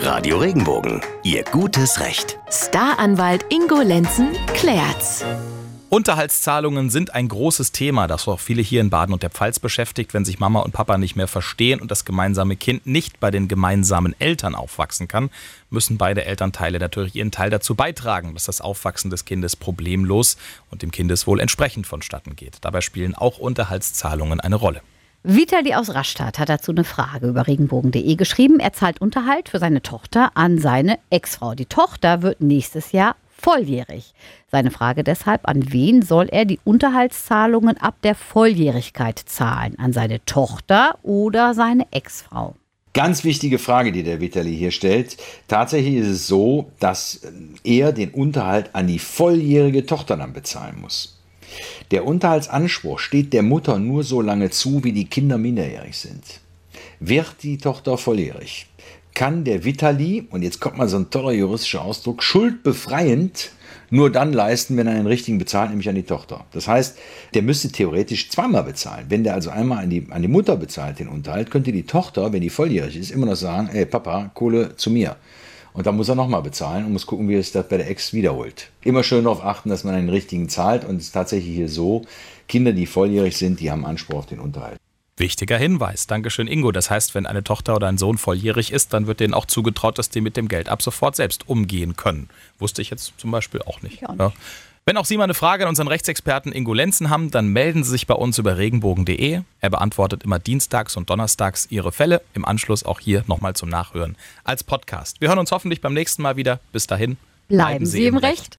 Radio Regenbogen, Ihr gutes Recht. Staranwalt Ingo Lenzen klärt's. Unterhaltszahlungen sind ein großes Thema, das auch viele hier in Baden und der Pfalz beschäftigt, wenn sich Mama und Papa nicht mehr verstehen und das gemeinsame Kind nicht bei den gemeinsamen Eltern aufwachsen kann, müssen beide Elternteile natürlich ihren Teil dazu beitragen, dass das Aufwachsen des Kindes problemlos und dem Kindeswohl entsprechend vonstatten geht. Dabei spielen auch Unterhaltszahlungen eine Rolle. Vitali aus Rastatt hat dazu eine Frage über regenbogen.de geschrieben. Er zahlt Unterhalt für seine Tochter an seine Ex-Frau. Die Tochter wird nächstes Jahr volljährig. Seine Frage deshalb, an wen soll er die Unterhaltszahlungen ab der Volljährigkeit zahlen? An seine Tochter oder seine Ex-Frau? Ganz wichtige Frage, die der Vitali hier stellt. Tatsächlich ist es so, dass er den Unterhalt an die volljährige Tochter dann bezahlen muss. Der Unterhaltsanspruch steht der Mutter nur so lange zu, wie die Kinder minderjährig sind. Wird die Tochter volljährig, kann der Vitali, und jetzt kommt mal so ein toller juristischer Ausdruck, schuldbefreiend nur dann leisten, wenn er einen richtigen bezahlt, nämlich an die Tochter. Das heißt, der müsste theoretisch zweimal bezahlen. Wenn der also einmal an die, an die Mutter bezahlt, den Unterhalt, könnte die Tochter, wenn die volljährig ist, immer noch sagen, ey Papa, Kohle zu mir. Und dann muss er nochmal bezahlen und muss gucken, wie er es das bei der Ex wiederholt. Immer schön darauf achten, dass man einen richtigen zahlt. Und es ist tatsächlich hier so, Kinder, die volljährig sind, die haben Anspruch auf den Unterhalt. Wichtiger Hinweis. Dankeschön, Ingo. Das heißt, wenn eine Tochter oder ein Sohn volljährig ist, dann wird denen auch zugetraut, dass die mit dem Geld ab sofort selbst umgehen können. Wusste ich jetzt zum Beispiel auch nicht. auch nicht. Ja. Wenn auch Sie mal eine Frage an unseren Rechtsexperten Ingo Lenzen haben, dann melden Sie sich bei uns über regenbogen.de. Er beantwortet immer dienstags und donnerstags Ihre Fälle. Im Anschluss auch hier nochmal zum Nachhören als Podcast. Wir hören uns hoffentlich beim nächsten Mal wieder. Bis dahin. Bleiben, Sie im Recht.